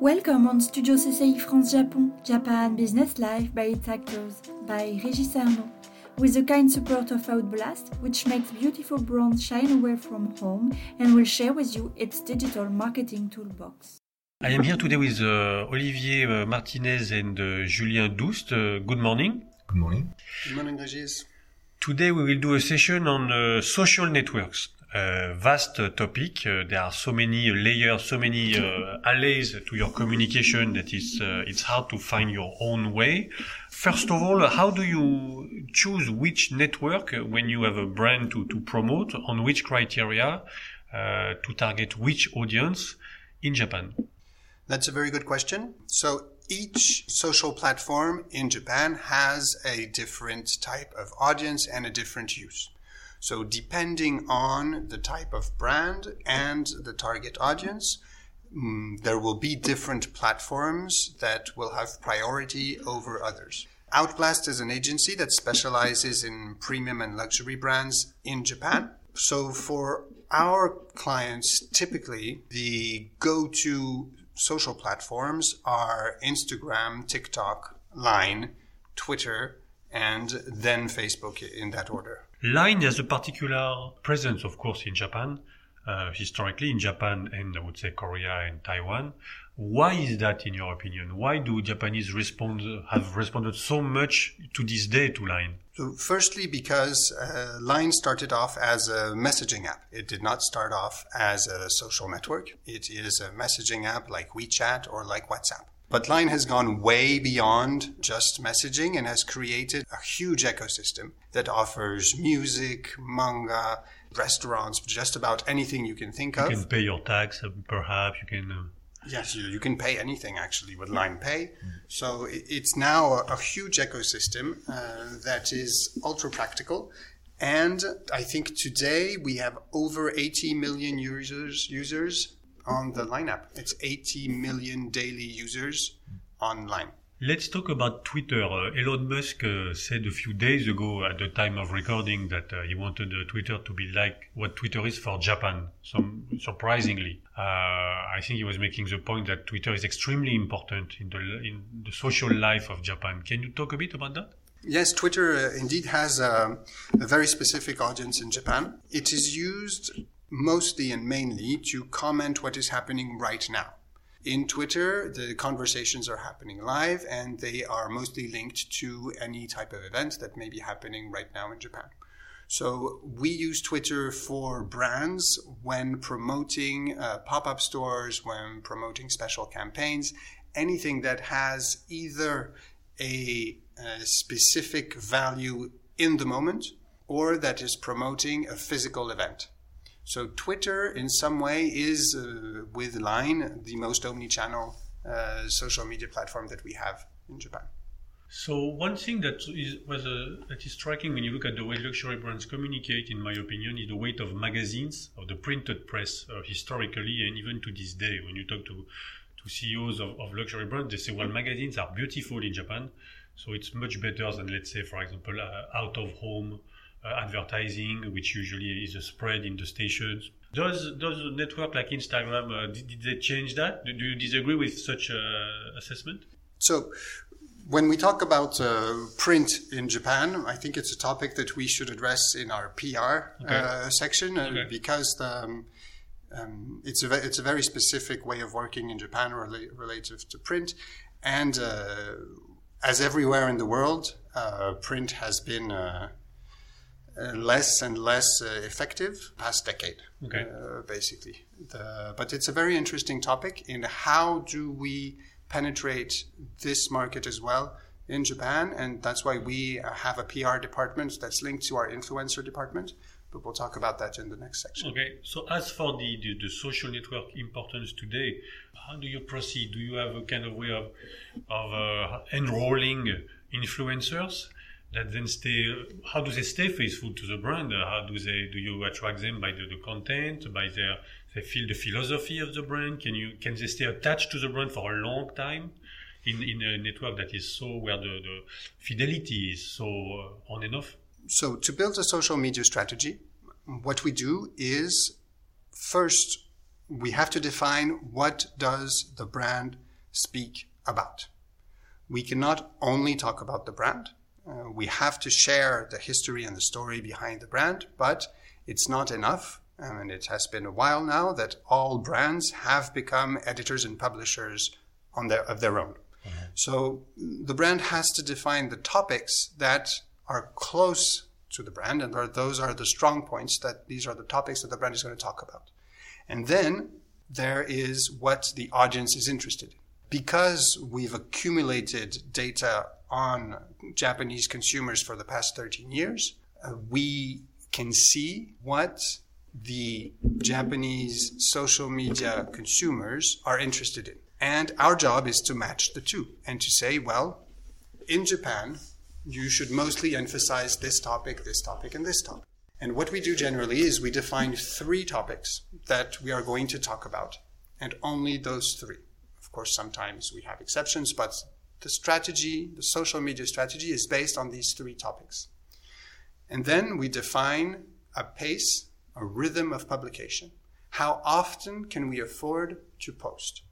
Welcome on Studio CCI France Japon, Japan Business Life by its actors, by Régis Arnaud, with the kind support of Outblast, which makes beautiful brands shine away from home and will share with you its digital marketing toolbox. I am here today with uh, Olivier uh, Martinez and uh, Julien Doust. Uh, good morning. Good morning. Good morning, Régis. Today we will do a session on uh, social networks. Uh, vast topic. Uh, there are so many layers, so many uh, alleys to your communication that is uh, it's hard to find your own way. First of all, how do you choose which network when you have a brand to, to promote? On which criteria uh, to target which audience in Japan? That's a very good question. So each social platform in Japan has a different type of audience and a different use. So depending on the type of brand and the target audience, mm, there will be different platforms that will have priority over others. Outblast is an agency that specializes in premium and luxury brands in Japan. So for our clients, typically the go-to social platforms are Instagram, TikTok, Line, Twitter, and then Facebook in that order. Line has a particular presence, of course, in Japan, uh, historically in Japan and I would say Korea and Taiwan. Why is that, in your opinion? Why do Japanese respond have responded so much to this day to Line? So, firstly, because uh, Line started off as a messaging app. It did not start off as a social network. It is a messaging app like WeChat or like WhatsApp. But Line has gone way beyond just messaging and has created a huge ecosystem that offers music, manga, restaurants, just about anything you can think You of. You can pay your tax, uh, perhaps. You can. Uh, Yes, you, you can pay anything actually with Line Pay. So it, it's now a, a huge ecosystem uh, that is ultra practical. And I think today we have over 80 million users users on the Line app. It's 80 million daily users online. Let's talk about Twitter. Uh, Elon Musk uh, said a few days ago at the time of recording that uh, he wanted uh, Twitter to be like what Twitter is for Japan. Some surprisingly, uh, I think he was making the point that Twitter is extremely important in the in the social life of Japan. Can you talk a bit about that? Yes, Twitter uh, indeed has a, a very specific audience in Japan. It is used mostly and mainly to comment what is happening right now. In Twitter, the conversations are happening live and they are mostly linked to any type of event that may be happening right now in Japan. So we use Twitter for brands when promoting uh, pop-up stores, when promoting special campaigns, anything that has either a, a specific value in the moment or that is promoting a physical event. So Twitter, in some way, is uh, with Line the most omni-channel uh, social media platform that we have in Japan. So one thing that is was uh, that is striking when you look at the way luxury brands communicate, in my opinion, is the weight of magazines of the printed press uh, historically and even to this day. When you talk to to CEOs of, of luxury brands, they say, well, magazines are beautiful in Japan, so it's much better than let's say, for example, uh, out of home advertising, which usually is a spread in the stations. Does does a network like Instagram uh, did, did they change that? Do, do you disagree with such uh, assessment? So, when we talk about uh, print in Japan, I think it's a topic that we should address in our PR Okay. uh, section uh, Okay. because the, um, um, it's a ve- it's a very specific way of working in Japan rela- relative to print, and uh, as everywhere in the world, uh, print has been uh, less and less uh, effective past decade Okay. uh, basically. The, but it's a very interesting topic in how do we penetrate this market as well in Japan, and that's why we have a PR department that's linked to our influencer department. But we'll talk about that in the next section. Okay, so as for the, the, the social network importance today, how do you proceed? Do you have a kind of way of, of uh, enrolling influencers that then stay? How do they stay faithful to the brand? How do they? Do you attract them by the, the content, by their they feel the philosophy of the brand? Can you can they stay attached to the brand for a long time? In, in a network that is so where the, the fidelity is so uh, on and off. So, to build a social media strategy, what we do is first we have to define what does the brand speak about. We cannot only talk about the brand. Uh, we have to share the history and the story behind the brand, but it's not enough. And it has been a while now that all brands have become editors and publishers on their, of their own. Mm-hmm. So the brand has to define the topics that are close to the brand, and are, those are the strong points that these are the topics that the brand is going to talk about. And then there is what the audience is interested in. Because we've accumulated data on Japanese consumers for the past 13 years, uh, we can see what the Japanese social media consumers are interested in. And our job is to match the two and to say, well, in Japan, you should mostly emphasize this topic, this topic, and this topic. And what we do generally is we define three topics that we are going to talk about, and only those three. Of course, sometimes we have exceptions, but the strategy, the social media strategy, is based on these three topics. And then we define a pace, a rhythm of publication. How often can we afford to post?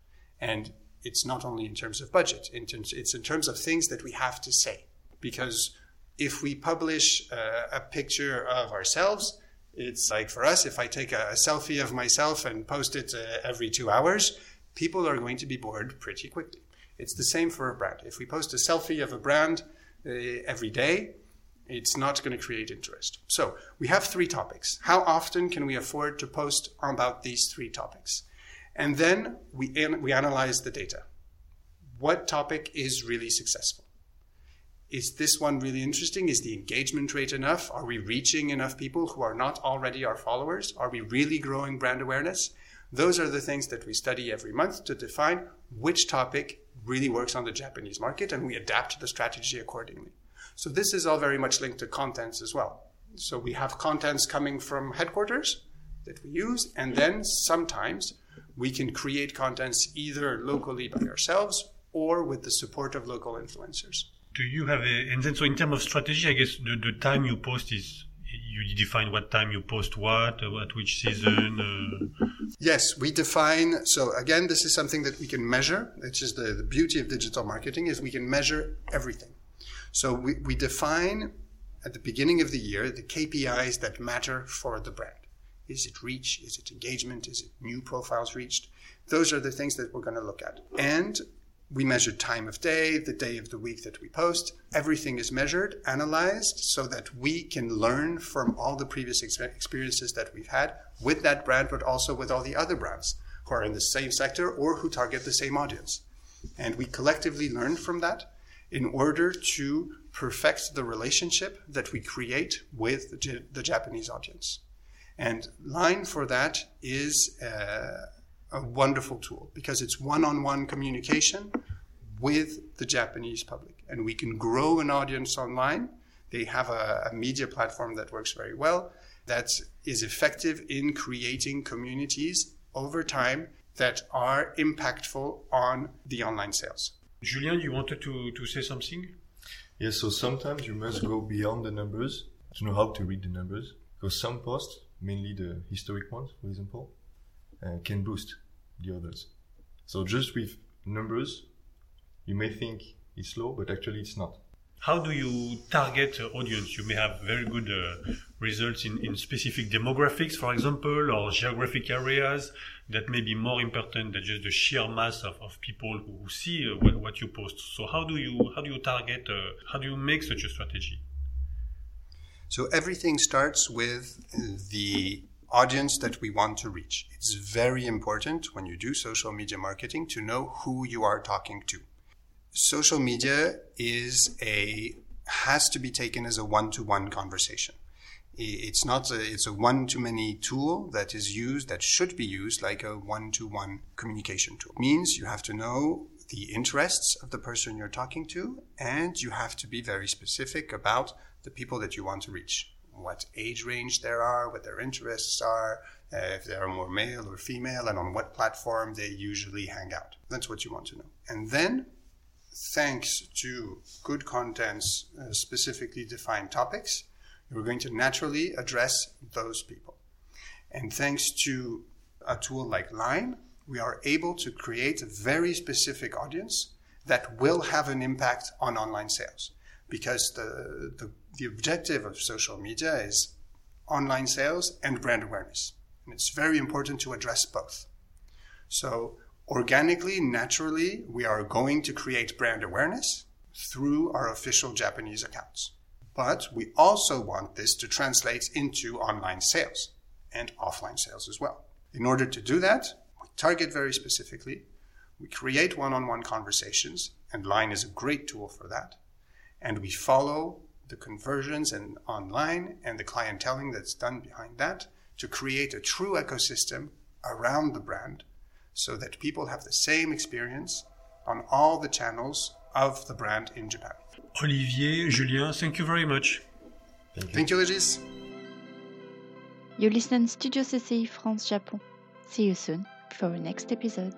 And it's not only in terms of budget, it's in terms of things that we have to say. Because if we publish uh, a picture of ourselves, it's like for us, if I take a, a selfie of myself and post it uh, every two hours, people are going to be bored pretty quickly. It's the same for a brand. If we post a selfie of a brand uh, every day, it's not going to create interest. So we have three topics. How often can we afford to post about these three topics? And then we, we analyze the data. What topic is really successful? Is this one really interesting? Is the engagement rate enough? Are we reaching enough people who are not already our followers? Are we really growing brand awareness? Those are the things that we study every month to define which topic really works on the Japanese market, and we adapt the strategy accordingly. So this is all very much linked to contents as well. So we have contents coming from headquarters that we use, and then sometimes we can create contents either locally by ourselves or with the support of local influencers. Do you have a, and then so in terms of strategy, I guess the, the time you post is, you define what time you post what, uh, at which season? Uh... Yes, we define, so again, this is something that we can measure, which is the, the beauty of digital marketing, is we can measure everything. So we, we define at the beginning of the year the KPIs that matter for the brand. Is it reach? Is it engagement? Is it new profiles reached? Those are the things that we're going to look at. And we measure time of day, the day of the week that we post. Everything is measured, analyzed, so that we can learn from all the previous experiences that we've had with that brand, but also with all the other brands who are in the same sector or who target the same audience. And we collectively learn from that in order to perfect the relationship that we create with the, the Japanese audience. And Line for that is. Uh, a wonderful tool because it's one-on-one communication with the Japanese public, and we can grow an audience online. They have a, a media platform that works very well, that is effective in creating communities over time that are impactful on the online sales. Julien, you wanted to, to say something? Yes, so sometimes you must go beyond the numbers to know how to read the numbers. Because some posts, mainly the historic ones, for example, uh, can boost the others. So just with numbers, you may think it's low, but actually it's not. How do you target uh, audience? You may have very good uh, results in, in specific demographics, for example, or geographic areas that may be more important than just the sheer mass of, of people who see uh, what, what, you post. So how do you how do you target? Uh, how do you make such a strategy? So everything starts with the audience that we want to reach. It's very important when you do social media marketing to know who you are talking to. Social media is a has to be taken as a one-to-one conversation. It's not a, it's a one-to-many tool that is used that should be used like a one-to-one communication tool. It means you have to know the interests of the person you're talking to and you have to be very specific about the people that you want to reach what age range there are, what their interests are, uh, if they are more male or female, and on what platform they usually hang out. That's what you want to know. And then, thanks to good contents, uh, specifically defined topics, you're going to naturally address those people. And thanks to a tool like Line, we are able to create a very specific audience that will have an impact on online sales. Because the, the, the objective of social media is online sales and brand awareness. And it's very important to address both. So organically, naturally, we are going to create brand awareness through our official Japanese accounts. But we also want this to translate into online sales and offline sales as well. In order to do that, we target very specifically, we create one on one conversations, and Line is a great tool for that. And we follow the conversions and online and the clienteling that's done behind that to create a true ecosystem around the brand so that people have the same experience on all the channels of the brand in Japan. Olivier, Julien, thank you very much. Thank you. Thank you, Regis. You listen Studio CCI France Japon. See you soon for the next episode.